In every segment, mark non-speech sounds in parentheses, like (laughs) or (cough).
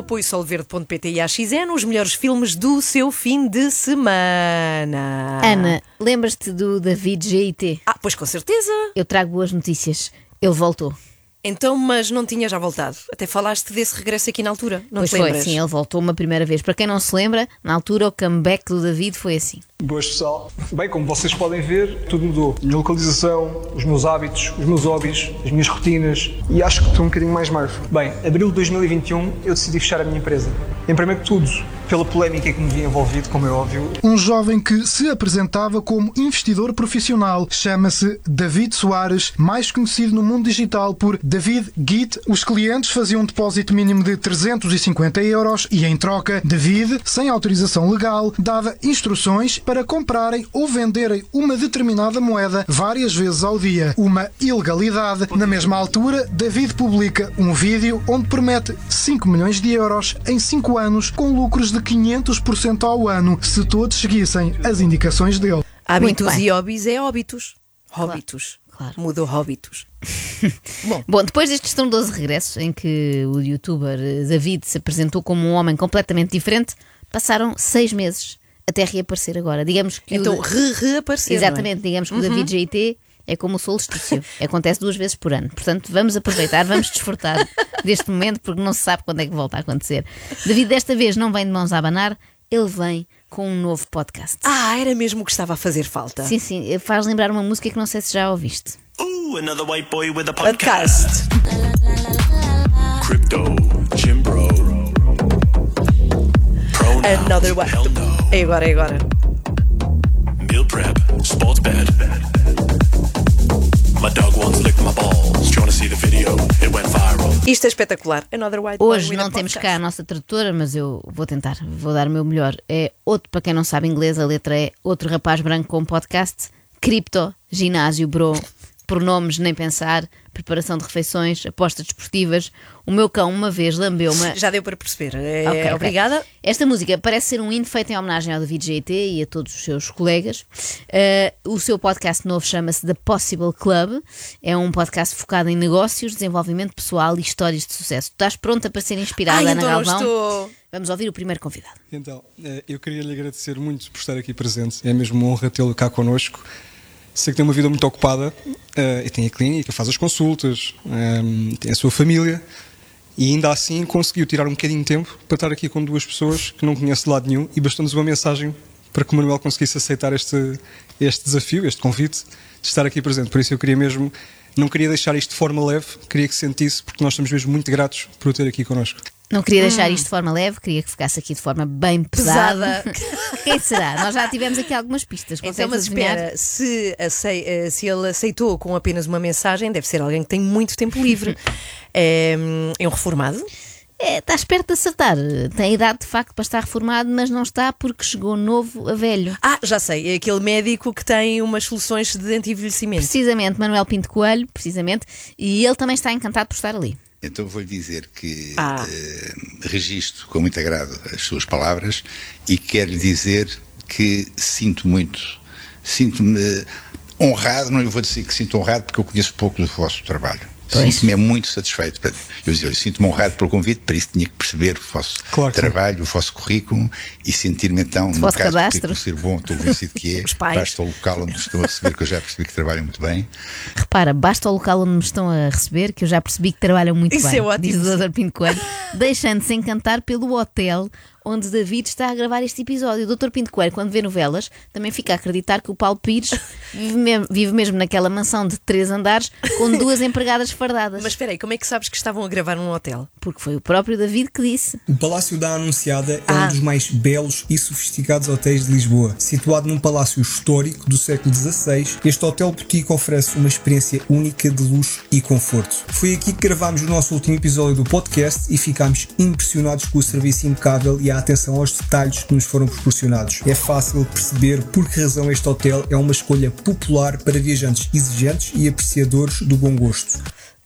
apoio solverde.pt e AXN, os melhores filmes do seu fim de semana. Ana, lembras-te do David GIT? Ah, pois com certeza. Eu trago boas notícias. Ele voltou. Então, mas não tinha já voltado. Até falaste desse regresso aqui na altura. Não pois te foi, lembras? sim, ele voltou uma primeira vez. Para quem não se lembra, na altura o comeback do David foi assim. Boas pessoal. Bem, como vocês podem ver, tudo mudou. A minha localização, os meus hábitos, os meus hobbies, as minhas rotinas e acho que estou um bocadinho mais marfo. Bem, abril de 2021 eu decidi fechar a minha empresa. Em primeiro que tudo, pela polémica que me vi envolvido, como é óbvio. Um jovem que se apresentava como investidor profissional chama-se David Soares, mais conhecido no mundo digital por David Git. Os clientes faziam um depósito mínimo de 350 euros e, em troca, David, sem autorização legal, dava instruções para comprarem ou venderem uma determinada moeda várias vezes ao dia. Uma ilegalidade. Na mesma altura, David publica um vídeo onde promete 5 milhões de euros em 5 anos com lucros de 500% ao ano se todos seguissem as indicações dele. Hábitos e hobbies é óbitos. Hóbitos. claro. Mudou hóbitos. (laughs) Bom, depois deste estrondoso regresso em que o youtuber eh, David se apresentou como um homem completamente diferente, passaram seis meses até reaparecer agora. Digamos que o Então, da- re reaparecer. é? Exatamente, digamos que o David GT é como o solstício, (laughs) acontece duas vezes por ano. Portanto, vamos aproveitar, vamos desfrutar (laughs) deste momento porque não se sabe quando é que volta a acontecer. David desta vez não vem de mãos a abanar, ele vem com um novo podcast. Ah, era mesmo o que estava a fazer falta. Sim, sim, faz lembrar uma música que não sei se já ouviste. Ooh, another white boy with a podcast. Podcast. Crypto, Jim Bro. Another one. É agora, é agora. Meal prep, sports bed. My dog once licked my balls. Do you wanna see the video? It went viral. Isto é espetacular. Another white Hoje não temos cá a nossa tradutora, mas eu vou tentar, vou dar o meu melhor. É outro, para quem não sabe inglês, a letra é outro rapaz branco com podcast, cripto, ginásio, bro, pronomes, nem pensar, preparação de refeições, apostas desportivas. O meu cão uma vez lambeu-me. (laughs) Já deu para perceber. É, Ok, ok. Obrigada. Esta música parece ser um hino feito em homenagem ao David GT e a todos os seus colegas. Eh, o seu podcast novo chama-se The Possible Club. É um podcast focado em negócios, desenvolvimento pessoal e histórias de sucesso. Estás pronta para ser inspirada, Ai, Ana então Galvão? estou. Vamos ouvir o primeiro convidado. Então, eh, eu queria lhe agradecer muito por estar aqui presente. É mesmo uma honra tê-lo cá connosco. Sei que tem uma vida muito ocupada eh, e tem a clínica, faz as consultas, eh, tem a sua família e ainda assim conseguiu tirar um bocadinho de tempo para estar aqui com duas pessoas que não conhece de lado nenhum e bastou-nos uma mensagem para que o Manuel conseguisse aceitar este, este desafio, este convite de estar aqui presente. Por isso eu queria mesmo, não queria deixar isto de forma leve, queria que sentisse, porque nós estamos mesmo muito gratos por o ter aqui connosco. Não queria deixar isto de forma leve, queria que ficasse aqui de forma bem pesada. (laughs) Quem será? Nós já tivemos aqui algumas pistas. Então, mas adivinhar? espera, se, acei- eh, se ele aceitou com apenas uma mensagem, deve ser alguém que tem muito tempo livre. é, (laughs) é um reformado? É, estás perto de acertar. Tem idade de facto para estar reformado, mas não está porque chegou novo a velho. Ah, já sei, é aquele médico que tem umas soluções de anti-envelhecimento. Precisamente, Manuel Pinto Coelho, precisamente, e ele também está encantado por estar ali. Então vou-lhe dizer que Ah. eh, registro com muito agrado as suas palavras e quero lhe dizer que sinto muito, sinto-me eh, honrado, não lhe vou dizer que sinto honrado porque eu conheço pouco do vosso trabalho. Sinto-me é muito satisfeito. Eu, dizia, eu sinto-me honrado pelo convite, para isso tinha que perceber o vosso Claro que sim. trabalho, o vosso currículo e sentir-me então, no vosso caso cadastro. de ser bom, estou convencido que é, (laughs) basta o local onde estou a receber, que eu já percebi que trabalham muito bem. Repara, basta o local onde me estão a receber, que eu já percebi que trabalham muito Isso bem. é ótimo. Diz o Dr. Pinto Coelho, (laughs) deixando-se encantar pelo hotel onde David está a gravar este episódio. O Dr. Pinto Coelho, quando vê novelas, também fica a acreditar que o Paulo Pires (laughs) vive mesmo, vive mesmo naquela mansão de três andares com duas empregadas fardadas. Mas espera aí, como é que sabes que estavam a gravar num hotel? Porque foi o próprio David que disse. O Palácio da Anunciada é Ah. um dos mais belos e sofisticados hotéis de Lisboa. Situado num palácio histórico do século XVI, este hotel boutique oferece uma experiência única de luxo e conforto. Foi aqui que gravámos o nosso último episódio do podcast e ficámos impressionados com o serviço impecável e a atenção aos detalhes que nos foram proporcionados. É fácil perceber por que razão este hotel é uma escolha popular para viajantes exigentes e apreciadores do bom gosto.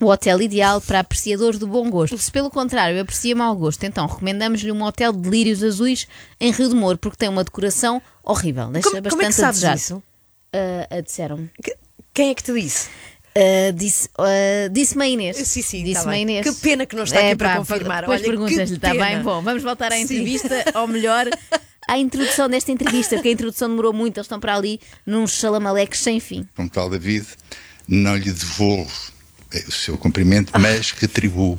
O hotel ideal para apreciadores do bom gosto. Se pelo contrário aprecia mau gosto, então recomendamos-lhe um hotel de lírios azuis em Rio de Moro, porque tem uma decoração horrível. Deixa Como, bastante como é que sabes a desejar. isso? Ah, ah, disseram-me. Que- Quem é que te disse? Ah, disse, ah, disse-me a Inês. Sim, sim, disse tá. Inês. Que pena que não está aqui para confirmar. Depois perguntas-lhe, está bem? Bom, vamos voltar à Sim. entrevista, (laughs) ou melhor, à introdução desta entrevista, porque a introdução demorou muito, eles estão para ali num xalamaleques sem fim. Como tal David, não lhe devolvo eh, o seu cumprimento, mas retribuo.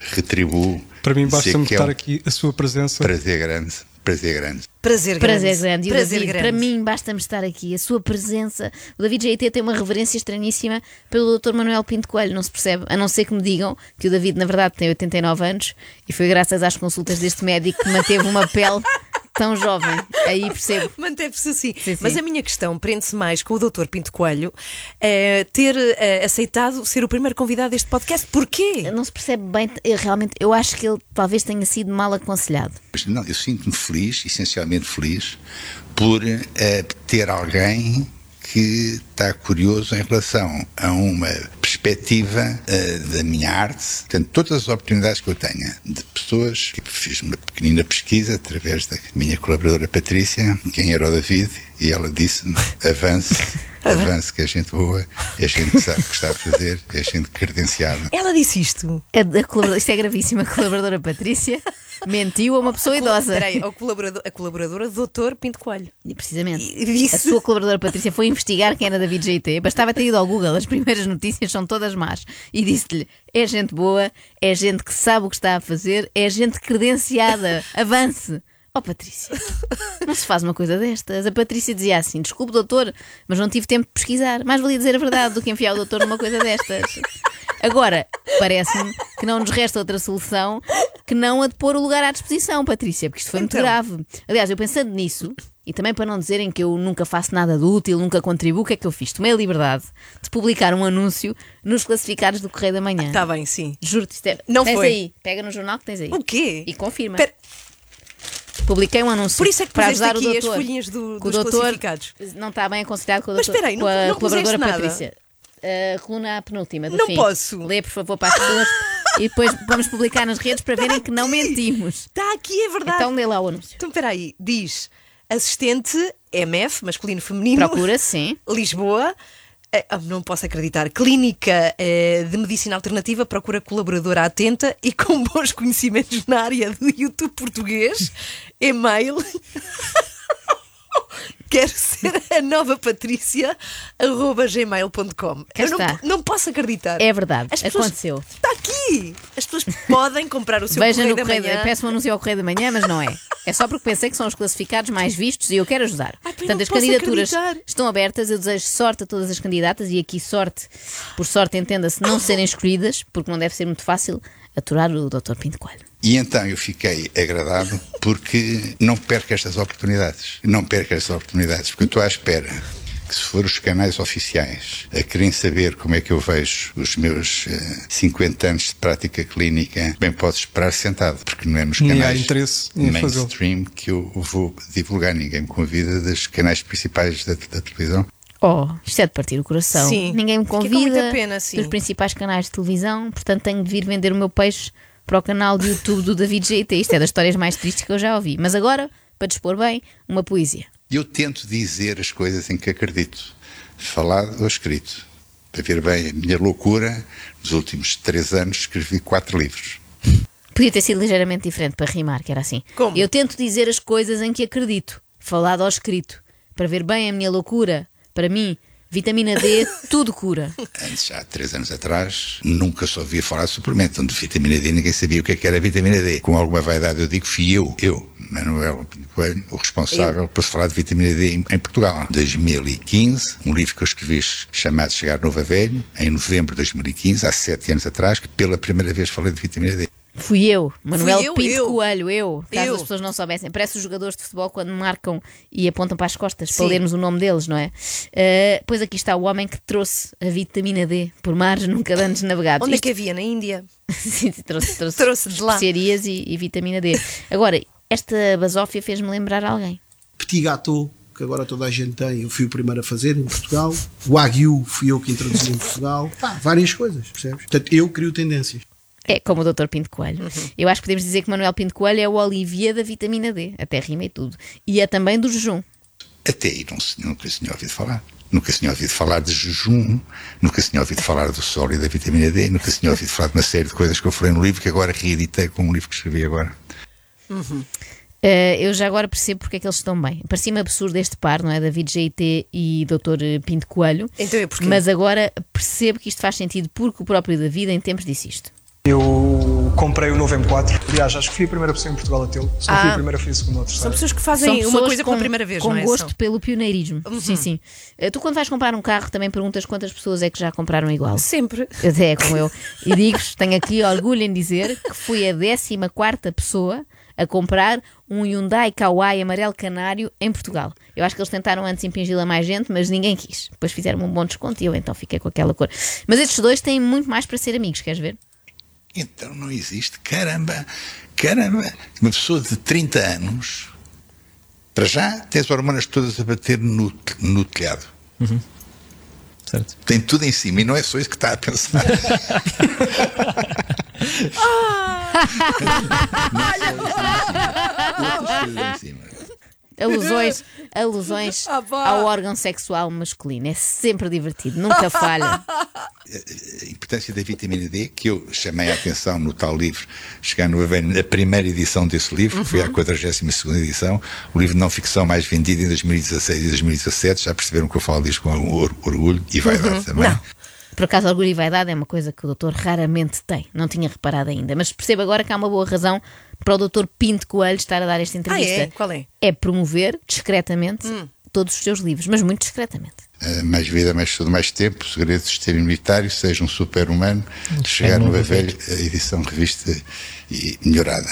Retribuo. Para mim, basta-me é estar um aqui a sua presença. Prazer grande. Prazer grande. Prazer grande. Prazer grande. E o Prazer David, grande. para mim, basta-me estar aqui. A sua presença. O David GT tem uma reverência estranhíssima pelo Dr. Manuel Pinto Coelho, não se percebe. A não ser que me digam que o David, na verdade, tem 89 anos e foi graças às consultas deste médico que manteve uma pele (laughs) tão jovem. Aí percebo. Manteve-se assim. Sim, sim. Mas a minha questão prende-se mais com o Dr. Pinto Coelho eh, ter eh, aceitado ser o primeiro convidado deste podcast. Porquê? Não se percebe bem, eu realmente, eu acho que ele talvez tenha sido mal aconselhado. Mas não, eu sinto-me feliz, essencialmente feliz, por eh, ter alguém que está curioso em relação a uma perspectiva eh, da minha arte, portanto, todas as oportunidades que eu tenha de pessoas, que fiz uma pequenina pesquisa através da minha colaboradora Patrícia, quem era o David, e ela disse-me: avance, (laughs) avance, que é gente boa, é gente que sabe o que está a fazer, é gente credenciada. Ela disse isto. A, a colaboradora- isto é gravíssimo. A colaboradora Patrícia mentiu a uma pessoa idosa. Espera aí, a colaboradora, a colaboradora do Dr. Pinto Coelho. Precisamente. Disse- A sua colaboradora Patrícia foi investigar quem era David GT. Bastava ter ido ao Google, as primeiras notícias são todas más. E disse-lhe: é gente boa, é gente que sabe o que está a fazer, é gente credenciada. Avance. Oh, Patrícia, não se faz uma coisa destas. A Patrícia dizia assim: desculpe, doutor, mas não tive tempo de pesquisar. Mais valia dizer a verdade do que enfiar o doutor numa coisa destas. Agora, parece-me que não nos resta outra solução que não a de pôr o lugar à disposição, Patrícia, porque isto foi muito Então. grave. Aliás, eu pensando nisso, e também para não dizerem que eu nunca faço nada de útil, nunca contribuo, o que é que eu fiz? Tomei a liberdade de publicar um anúncio nos classificados do Correio da Manhã. Está bem, sim. Juro-te, é... Não tens foi. aí, pega no jornal que tens aí. O quê? E confirma. Espera, Publiquei um anúncio Por isso é que para ajudar o aqui as doutor. folhinhas do- Que o dos doutor classificados. Não está bem aconselhado com Mas doutor, espera aí, com não- a não colaboradora nada. Patrícia. A coluna penúltima do Não fim. posso. Lê, por favor, para as pessoas (laughs) e depois vamos publicar nas redes para verem que não mentimos. Está aqui, é verdade. Então lê lá o anúncio. Então, espera aí. Diz assistente MF, masculino feminino. Procura, sim. Lisboa. Eh, ah, não posso acreditar. Clínica eh, de Medicina Alternativa procura colaboradora atenta e (laughs) com bons conhecimentos na área do YouTube português. E-mail. (laughs) Quero ser a nova Patrícia, arroba gmail.com. Eu não, não posso acreditar. É verdade, As pessoas- aconteceu. Está aqui! As pessoas podem comprar o seu Veja correio no da correio, manhã. peço um anúncio ao Correio da Manhã, mas não é. (laughs) É só porque pensei que são os classificados mais vistos e eu quero ajudar. Ai, Portanto, as candidaturas acreditar. estão abertas. Eu desejo sorte a todas as candidatas e aqui sorte, por sorte, entenda-se, não serem escolhidas, porque não deve ser muito fácil aturar o Dr. Pinto Coelho. E então eu fiquei agradado porque não perco estas oportunidades. Não perco estas oportunidades, porque eu estou à espera que se for os canais oficiais a querem saber como é que eu vejo os meus eh, 50 anos de prática clínica, bem posso esperar sentado, porque não é nos canais mainstream que eu vou divulgar. Ninguém me convida dos canais principais da, da televisão. Oh, isto é de partir o coração. Sim. Ninguém me convida pena, sim. dos principais canais de televisão, portanto tenho de vir vender o meu peixe para o canal de YouTube do David GT. Isto é das histórias mais tristes que eu já ouvi. Mas agora, para dispor bem, uma poesia. Eu tento dizer as coisas em que acredito, falado ou escrito. Para ver bem a minha loucura, nos últimos três anos escrevi quatro livros. Podia ter sido ligeiramente diferente para rimar, que era assim. Como? Eu tento dizer as coisas em que acredito, falado ou escrito, para ver bem a minha loucura. Para mim, vitamina D, tudo cura. Antes, há três anos atrás, nunca só ouvia falar de suplemento. Onde vitamina D, ninguém sabia o que é que era vitamina D. Com alguma vaidade, eu digo, fui eu, eu, Manuel Coelho, o responsável por se falar de vitamina D em, em Portugal. 2015, um livro que eu escrevi chamado Chegar Novo a Velho, em novembro de 2015, há sete anos atrás, que pela primeira vez falei de vitamina D. Fui eu, Manuel Fui eu, Pinto eu. Coelho, eu. Caso Eu. as pessoas não soubessem. Parece os jogadores de futebol quando marcam e apontam para as costas para Sim. lermos o nome deles, não é? Uh, pois aqui está o homem que trouxe a vitamina D por mares (laughs) nunca antes navegados. Onde é Isto- que havia? Na Índia? (laughs) Sim, trouxe, trouxe, Trouxe de lá. especiarias e, e vitamina D. Agora, esta basófia fez-me lembrar alguém. Petit gâteau, que agora toda a gente tem, eu fui o primeiro a fazer em Portugal. O Aguiu fui eu que introduzi em Portugal. Pá, várias coisas, percebes? Portanto, eu crio tendências. É como o Dr. Pinto Coelho. Uhum. Eu acho que podemos dizer que Manuel Pinto Coelho é o Olivia da vitamina D. Até rima e tudo. E é também do jejum. Até aí não nunca se tinha ouvido falar. Nunca se tinha ouvido falar de jejum, nunca se tinha ouvido falar do sol e da vitamina D, nunca se tinha ouvido falar de uma série de coisas que eu falei no livro que agora reeditei com um livro que escrevi agora. Eh, eu já agora percebo porque é que eles estão bem. Parecia-me absurdo este par, não é? David GT e Dr. Pinto Coelho. Então é porquê? Mas agora percebo que isto faz sentido porque o próprio David em tempos disse isto. Eu comprei o novo M4. Aliás, acho que fui a primeira pessoa em Portugal a tê-lo. Se não fui Ah. a primeira, fui a segunda ou a São terceira. pessoas que São fazem uma pessoas coisa com, pela primeira vez, com não é? gosto São- Uhum. pelo pioneirismo. Sim, sim. Eh, Tu, quando vais comprar um carro, também perguntas quantas pessoas é que já compraram igual. Sempre. Até é como eu. E digo-vos, tenho aqui orgulho em dizer que fui a 14 pessoa a comprar um Hyundai Kauai amarelo canário em Portugal. Eu acho que eles tentaram antes impingir a mais gente, mas ninguém quis. Depois fizeram um bom desconto e eu então fiquei com aquela cor. Mas estes dois têm muito mais para ser amigos, queres ver? Então não existe. Caramba, caramba. Uma pessoa de 30 anos, para já, tem as hormonas todas a bater no, no telhado. Certo. Tem tudo em cima e não é só isso que está a pensar. Coisas em cima. Alusões, alusões Ah, ao órgão sexual masculino. É sempre divertido, nunca falha. (laughs) a importância da vitamina D, que eu chamei a atenção no tal livro, chegar no Avelho, na primeira edição desse livro, que foi a 42 edição, o livro de não ficção mais vendido em 2016 e 2017. Já perceberam que eu falo disto com or- orgulho e vaidade também. Por acaso, orgulho e vaidade é uma coisa que o doutor raramente tem. Não tinha reparado ainda. Mas percebo agora que há uma boa razão para o doutor Pinto Coelho estar a dar esta entrevista. é? Qual é? É promover, discretamente, todos os seus livros, mas muito discretamente. Uh, mais vida, mais tudo, mais tempo, o segredo de ser militário, seja um super-humano, chegar no Avelho, a edição revista e melhorada.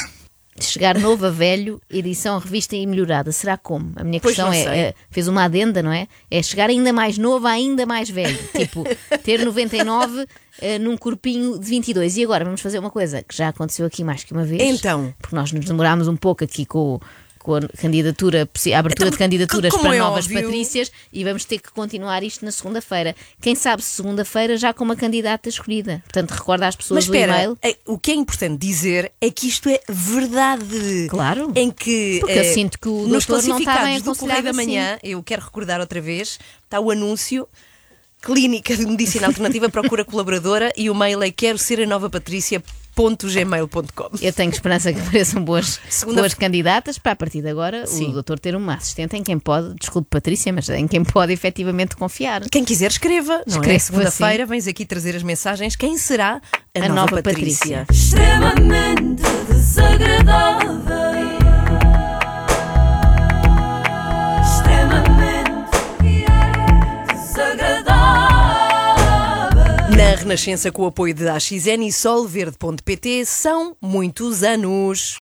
Chegar novo a velho, edição revista e melhorada. Será como? A minha Pois questão é, é, fez uma adenda, não é? É chegar ainda mais novo ainda mais velho. (laughs) Tipo, ter 99 eh, num corpinho de 22. E agora vamos fazer uma coisa que já aconteceu aqui mais que uma vez. Então? Porque nós nos demorámos um pouco aqui com, o- com a candidatura, a abertura Então, de candidaturas para é novas óbvio- patrícias e vamos ter que continuar isto na segunda-feira. Quem sabe se segunda-feira já com uma candidata escolhida. Portanto, recorda às pessoas Mas do espera, e-mail. é- o que é importante dizer é que isto é verdade. Claro. Em que Porque eu eh, sinto que o nos classificados do Correio da aconselhado Manhã, eu quero recordar outra vez, está o anúncio. Clínica de Medicina Alternativa procura colaboradora e o mail é quero ser a nova patrícia.gmail.com. Eu tenho esperança que apareçam boas, Segunda- boas candidatas para a partir de agora Sim. o doutor ter uma assistente em quem pode, desculpe Patrícia, mas em quem pode efetivamente confiar. Quem quiser, escreva. Não é? Escreva, Segunda-feira vens aqui trazer as mensagens. Quem será a, A nova, nova Patrícia? Patrícia. extremamente desagradável. Renascença, com o apoio de AXN e solverde.pt, são muitos anos.